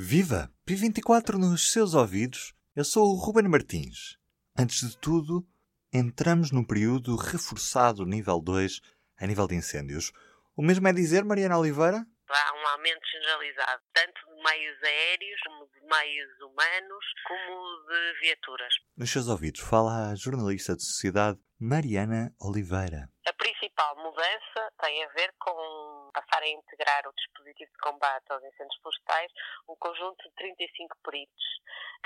Viva! P24 nos seus ouvidos. Eu sou o Ruben Martins. Antes de tudo, entramos num período reforçado nível 2 a nível de incêndios. O mesmo é dizer, Mariana Oliveira? Há um aumento generalizado, tanto de meios aéreos, como de meios humanos, como de viaturas. Nos seus ouvidos fala a jornalista de sociedade Mariana Oliveira. A tem a ver com passar a integrar o dispositivo de combate aos incêndios florestais um conjunto de 35 peritos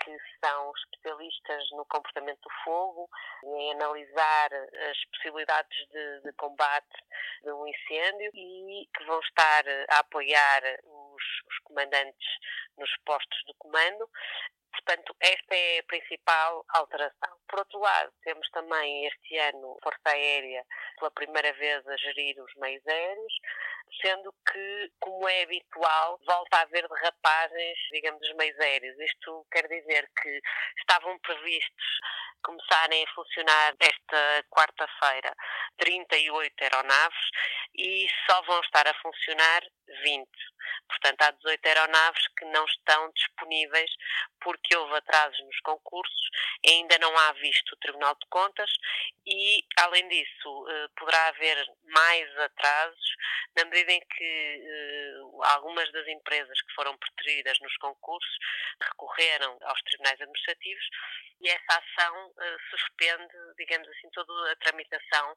que são especialistas no comportamento do fogo em analisar as possibilidades de, de combate de um incêndio e que vão estar a apoiar os, os comandantes nos postos de comando Portanto, esta é a principal alteração. Por outro lado, temos também este ano Força Aérea pela primeira vez a gerir os meios aéreos, sendo que, como é habitual, volta a haver derrapagens, digamos, dos meios aéreos. Isto quer dizer que estavam previstos começarem a funcionar esta quarta-feira 38 aeronaves e só vão estar a funcionar 20. Portanto, há 18 aeronaves que não estão disponíveis porque houve atrasos nos concursos, ainda não há visto o Tribunal de Contas e, além disso, eh, poderá haver mais atrasos na medida em que eh, algumas das empresas que foram preteridas nos concursos recorreram aos tribunais administrativos e essa ação uh, suspende, digamos assim, toda a tramitação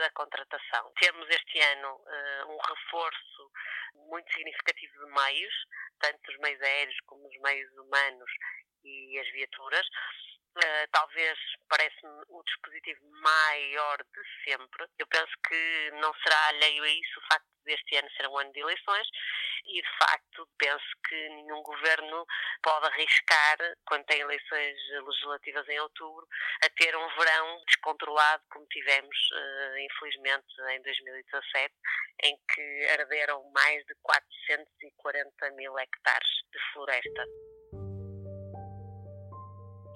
da contratação. Temos este ano um reforço muito significativo de meios, tanto os meios aéreos como os meios humanos e as viaturas. Uh, talvez parece-me o dispositivo maior de sempre. Eu penso que não será alheio a isso o facto este ano será um ano de eleições e, de facto, penso que nenhum governo pode arriscar, quando tem eleições legislativas em outubro, a ter um verão descontrolado como tivemos, uh, infelizmente, em 2017, em que arderam mais de 440 mil hectares de floresta.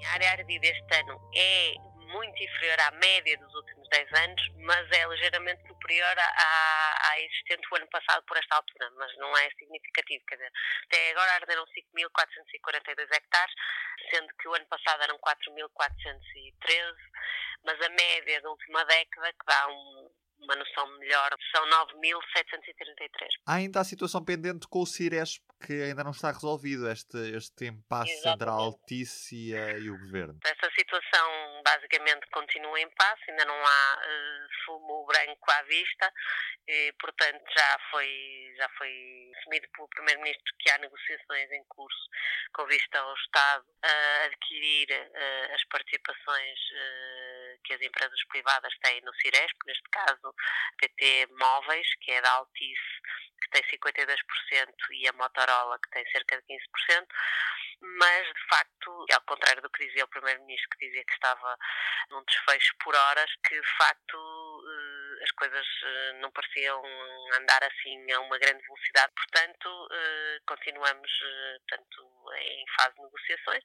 A área ardida este ano é muito inferior à média dos últimos 10 anos, mas é ligeiramente superior à, à existente o ano passado por esta altura, mas não é significativo. Quer dizer, até agora arderam 5.442 hectares, sendo que o ano passado eram 4.413, mas a média da última década, que dá um, uma noção melhor, são 9.733. Há ainda a situação pendente com o Ciresp, que ainda não está resolvido, este, este impasse entre a Altice e o Governo. Essa situação basicamente continua em impasse, ainda não há uh, fumo branco à vista, e, portanto já foi, já foi assumido pelo Primeiro-Ministro que há negociações em curso com vista ao Estado a adquirir uh, as participações uh, que as empresas privadas têm no Ciresp, neste caso PT Móveis, que é da Altice, que tem 52%, e a Motorola, que tem cerca de 15%, mas de facto, ao contrário do que dizia o Primeiro-Ministro, que dizia que estava num desfecho por horas, que de facto eh, as coisas eh, não pareciam andar assim a uma grande velocidade. Portanto, eh, continuamos portanto, em fase de negociações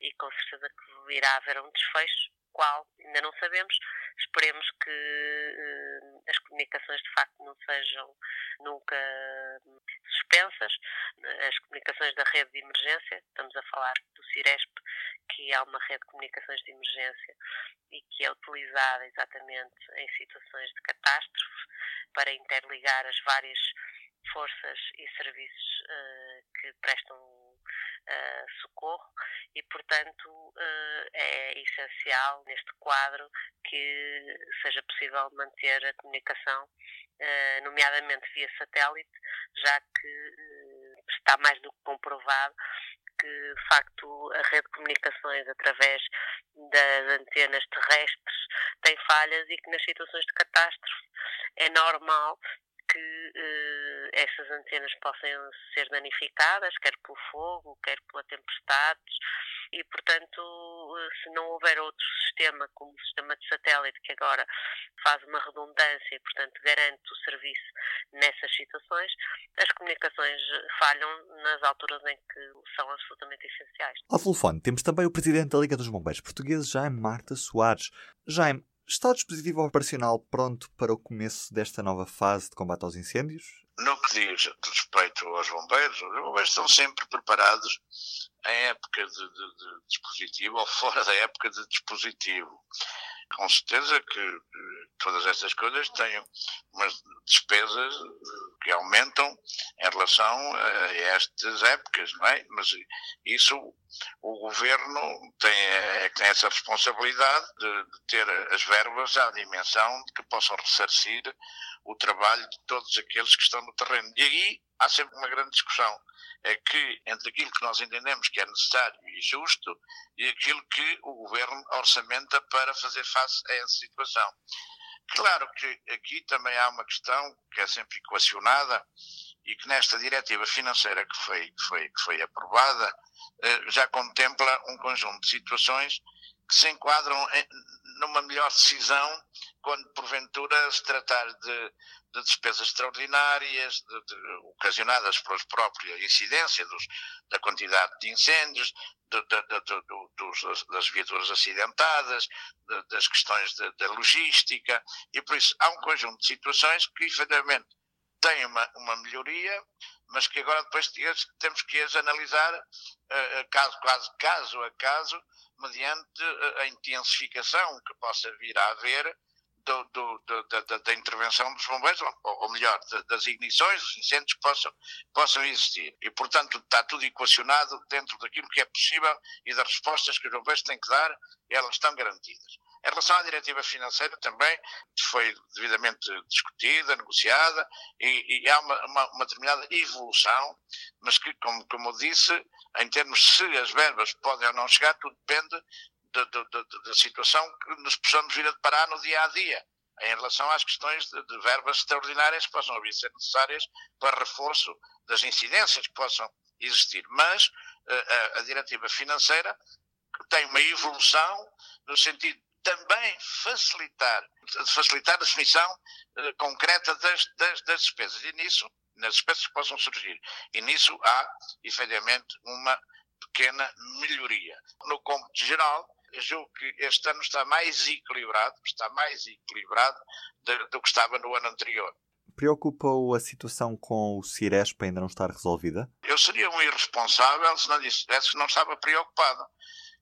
e com certeza que irá haver um desfecho qual ainda não sabemos. Esperemos que uh, as comunicações de facto não sejam nunca suspensas. As comunicações da rede de emergência, estamos a falar do Ciresp, que é uma rede de comunicações de emergência e que é utilizada exatamente em situações de catástrofe para interligar as várias forças e serviços uh, que prestam uh, socorro e, portanto, uh, é essencial neste quadro que seja possível manter a comunicação, uh, nomeadamente via satélite, já que está mais do que comprovado que, de facto, a rede de comunicações através das antenas terrestres tem falhas e que nas situações de catástrofe é normal que eh, essas antenas possam ser danificadas, quer pelo fogo, quer pela tempestade, e, portanto, eh, se não houver outro sistema, como o sistema de satélite, que agora faz uma redundância e, portanto, garante o serviço nessas situações, as comunicações falham nas alturas em que são absolutamente essenciais. Ao telefone temos também o Presidente da Liga dos Bombeiros Portugueses, Jaime Marta Soares. Jaime, Está o dispositivo operacional pronto para o começo desta nova fase de combate aos incêndios? No que diz respeito aos bombeiros, os bombeiros estão sempre preparados em época de, de, de dispositivo ou fora da época de dispositivo. Com certeza que todas estas coisas têm umas despesas que aumentam em relação a estas épocas, não é? Mas isso o governo tem, é, tem essa responsabilidade de, de ter as verbas à dimensão que possam ressarcir o trabalho de todos aqueles que estão no terreno. E aí há sempre uma grande discussão. É que entre aquilo que nós entendemos que é necessário e justo e aquilo que o governo orçamenta para fazer face a essa situação. Claro que aqui também há uma questão que é sempre equacionada e que nesta diretiva financeira que foi, que foi, que foi aprovada eh, já contempla um conjunto de situações que se enquadram numa melhor decisão quando porventura se tratar de, de despesas extraordinárias de, de, ocasionadas pela própria incidência dos, da quantidade de incêndios, dos, das viaturas acidentadas, das questões da logística, e por isso há um conjunto de situações que efetivamente têm uma, uma melhoria, mas que agora depois temos que as analisar uh, caso, caso, caso a caso, mediante a intensificação que possa vir a haver do, do, do, da, da, intervenção dos bombeiros, ou, ou melhor, das ignições, dos incêndios que possam, possam existir. E, portanto, está tudo equacionado dentro daquilo que é possível e das respostas que os bombeiros têm que dar, elas estão garantidas. Em relação à diretiva financeira, também foi devidamente discutida, negociada, e, e há uma, uma, uma, determinada evolução, mas que, como, como disse, em termos se as verbas podem ou não chegar, tudo depende da, da, situação que nos possamos vir a deparar no dia a dia em relação às questões de, de, verbas extraordinárias que possam vir a ser necessárias para reforço das incidências que possam existir. Mas uh, a, a, diretiva financeira tem uma evolução no sentido também facilitar, facilitar a definição uh, concreta das, das, das, despesas. E nisso, nas despesas que possam surgir. E nisso há, efetivamente, uma pequena melhoria. No cômputo geral, eu julgo que este ano está mais equilibrado, está mais equilibrado do, que estava no ano anterior. Preocupa-o a situação com o Ciresp ainda não estar resolvida? Eu seria um irresponsável se não dissesse que não estava preocupado.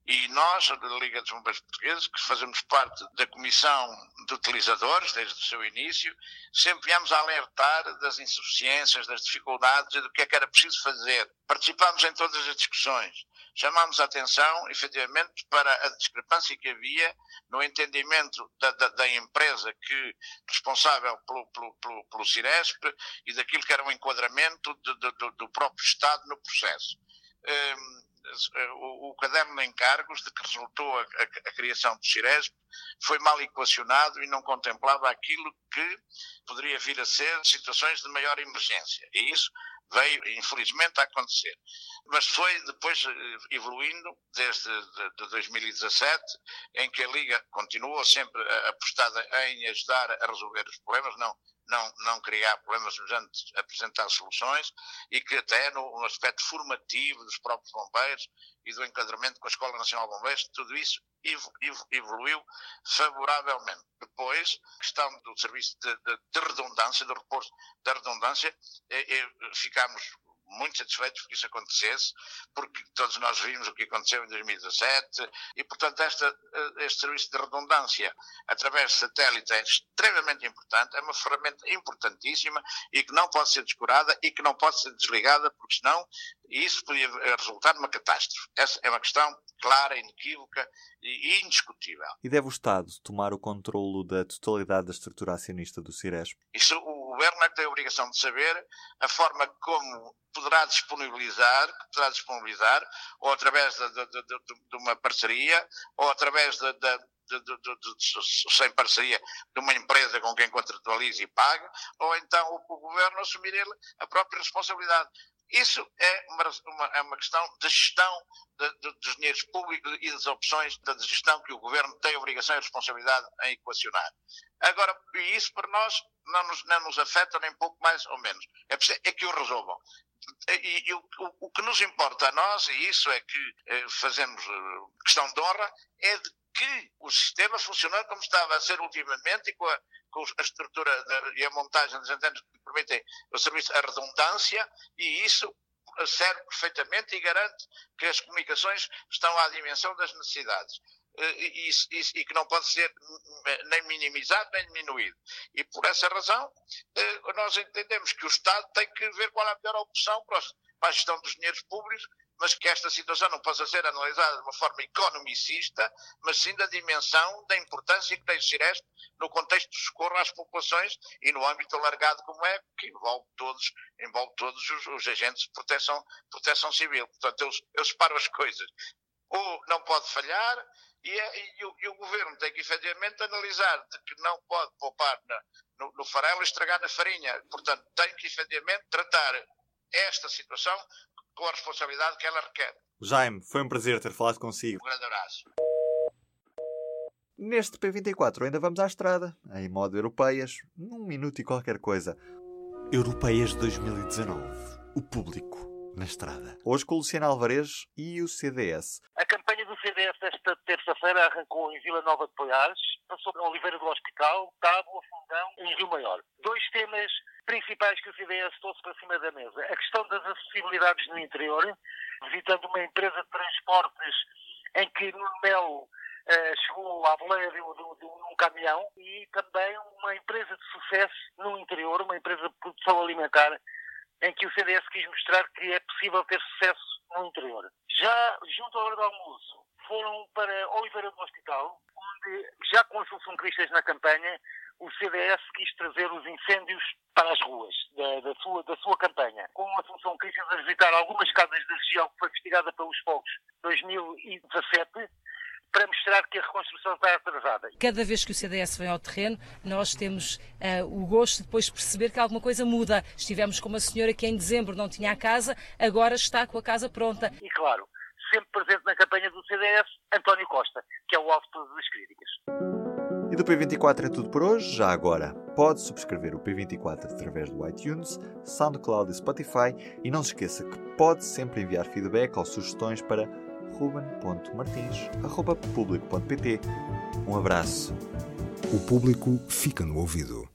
E nós, da Liga dos Bombeiros Portugueses, que fazemos parte da Comissão de Utilizadores desde o seu início, sempre viemos a alertar das insuficiências, das dificuldades e do que é que era preciso fazer. Participámos em todas as discussões. Chamámos a atenção, efetivamente, para a discrepância que havia no entendimento da, da, da empresa que responsável pelo, pelo, pelo, pelo Ciresp e daquilo que era o enquadramento de, de, do, do próprio Estado no processo. Um, o, o, caderno de encargos de que resultou a, a, a, criação do Ciresp foi mal equacionado e não contemplava aquilo que poderia vir a ser situações de maior emergência. E isso veio, infelizmente, a acontecer. Mas foi depois eh, evoluindo desde de, 2017, em que a Liga continuou sempre apostada em ajudar a resolver os problemas, não não, não criar problemas, mas antes apresentar soluções e que até no, aspecto formativo dos próprios bombeiros e do enquadramento com a Escola Nacional de Bombeiros, tudo isso evoluiu favoravelmente. Depois, a questão do serviço de, de, de redundância, do reforço da redundância, é, é, ficámos muito satisfeitos que isso acontecesse, porque todos nós vimos o que aconteceu em 2017 e, portanto, esta, eh, este serviço de redundância através de satélite é extremamente importante, é uma ferramenta importantíssima e que não pode ser descurada e que não pode ser desligada, porque senão isso podia resultar numa catástrofe. Essa é uma questão clara, inequívoca e indiscutível. E deve o Estado tomar o controlo da totalidade da estrutura acionista do Ciresp? Isso o governo é que tem a obrigação de saber a forma como poderá disponibilizar, poderá disponibilizar ou através de, de, de, de uma parceria, ou através de, de, de, de, sem parceria de uma empresa com quem contratualize e pague, ou então o, o governo assumir ele a própria responsabilidade. Isso é uma, uma, é uma questão de gestão de, de, dos dinheiros públicos e das opções da gestão que o governo tem obrigação e responsabilidade em equacionar. Agora, isso para nós não nos, não nos afeta nem pouco mais ou menos. É, é que o resolvam. E, e o, o, o, que nos importa a nós, e isso é que eh, fazemos eh, questão de honra, é de que o sistema funcionar como estava a ser ultimamente e com a, com a estrutura e a montagem das antenas que permitem o serviço, a redundância, e isso serve perfeitamente e garante que as comunicações estão à dimensão das necessidades. Eh, e, e, e, que não pode ser nem minimizado nem diminuído. E por essa razão, eh, nós entendemos que o Estado tem que ver qual é a melhor opção para a gestão dos dinheiros públicos, mas que esta situação não possa ser analisada de uma forma economicista, mas sim da dimensão da importância que tem o Ciresp no contexto de socorro às populações e no âmbito alargado como é, que envolve todos, envolve todos os, os agentes de proteção, proteção civil. Portanto, eu, eu separo as coisas. Ou não pode falhar, e, é, e, o, e, o, governo tem que efetivamente analisar de que não pode poupar na, no, no farelo e estragar na farinha. Portanto, tem que efetivamente tratar esta situação com a responsabilidade que ela requer. Jaime, foi um prazer ter falado consigo. Um grande abraço. Neste P24 ainda vamos à estrada, em modo europeias, num minuto e qualquer coisa. Europeias 2019. O público na estrada. Hoje com o Luciano Alvarez e o CDS. A CDS esta terça-feira arrancou em Vila Nova de Poiares, passou por Oliveira do Hospital, Tábua, Fundão e Rio Maior. Dois temas principais que o CDS trouxe para cima da mesa. A questão das acessibilidades no interior, visitando uma empresa de transportes em que no Melo uh, chegou à boleia de, um caminhão e também uma empresa de sucesso no interior, uma empresa de produção alimentar, em que o CDS quis mostrar que é possível ter sucesso no interior. Já junto à hora do almoço, foram para Oliveira do Hospital, onde, já com Assunção Cristas na campanha, o CDS quis trazer os incêndios para as ruas da, da, sua, da sua campanha. Com a Assunção Cristas a visitar algumas casas da região que foi investigada pelos fogos 2017, para mostrar que a reconstrução está atrasada. Cada vez que o CDS vem ao terreno, nós temos uh, o gosto de depois perceber que alguma coisa muda. Estivemos com uma senhora que em dezembro não tinha a casa, agora está com a casa pronta. E claro, sempre presente na campanha do CDS, António Costa, que é o alvo de todas as críticas. E do P24 é tudo por hoje. Já agora, pode subscrever o P24 através do iTunes, SoundCloud e Spotify. E não se esqueça que pode sempre enviar feedback ou sugestões para ruben.martins.público.pt. Um abraço. O público fica no ouvido.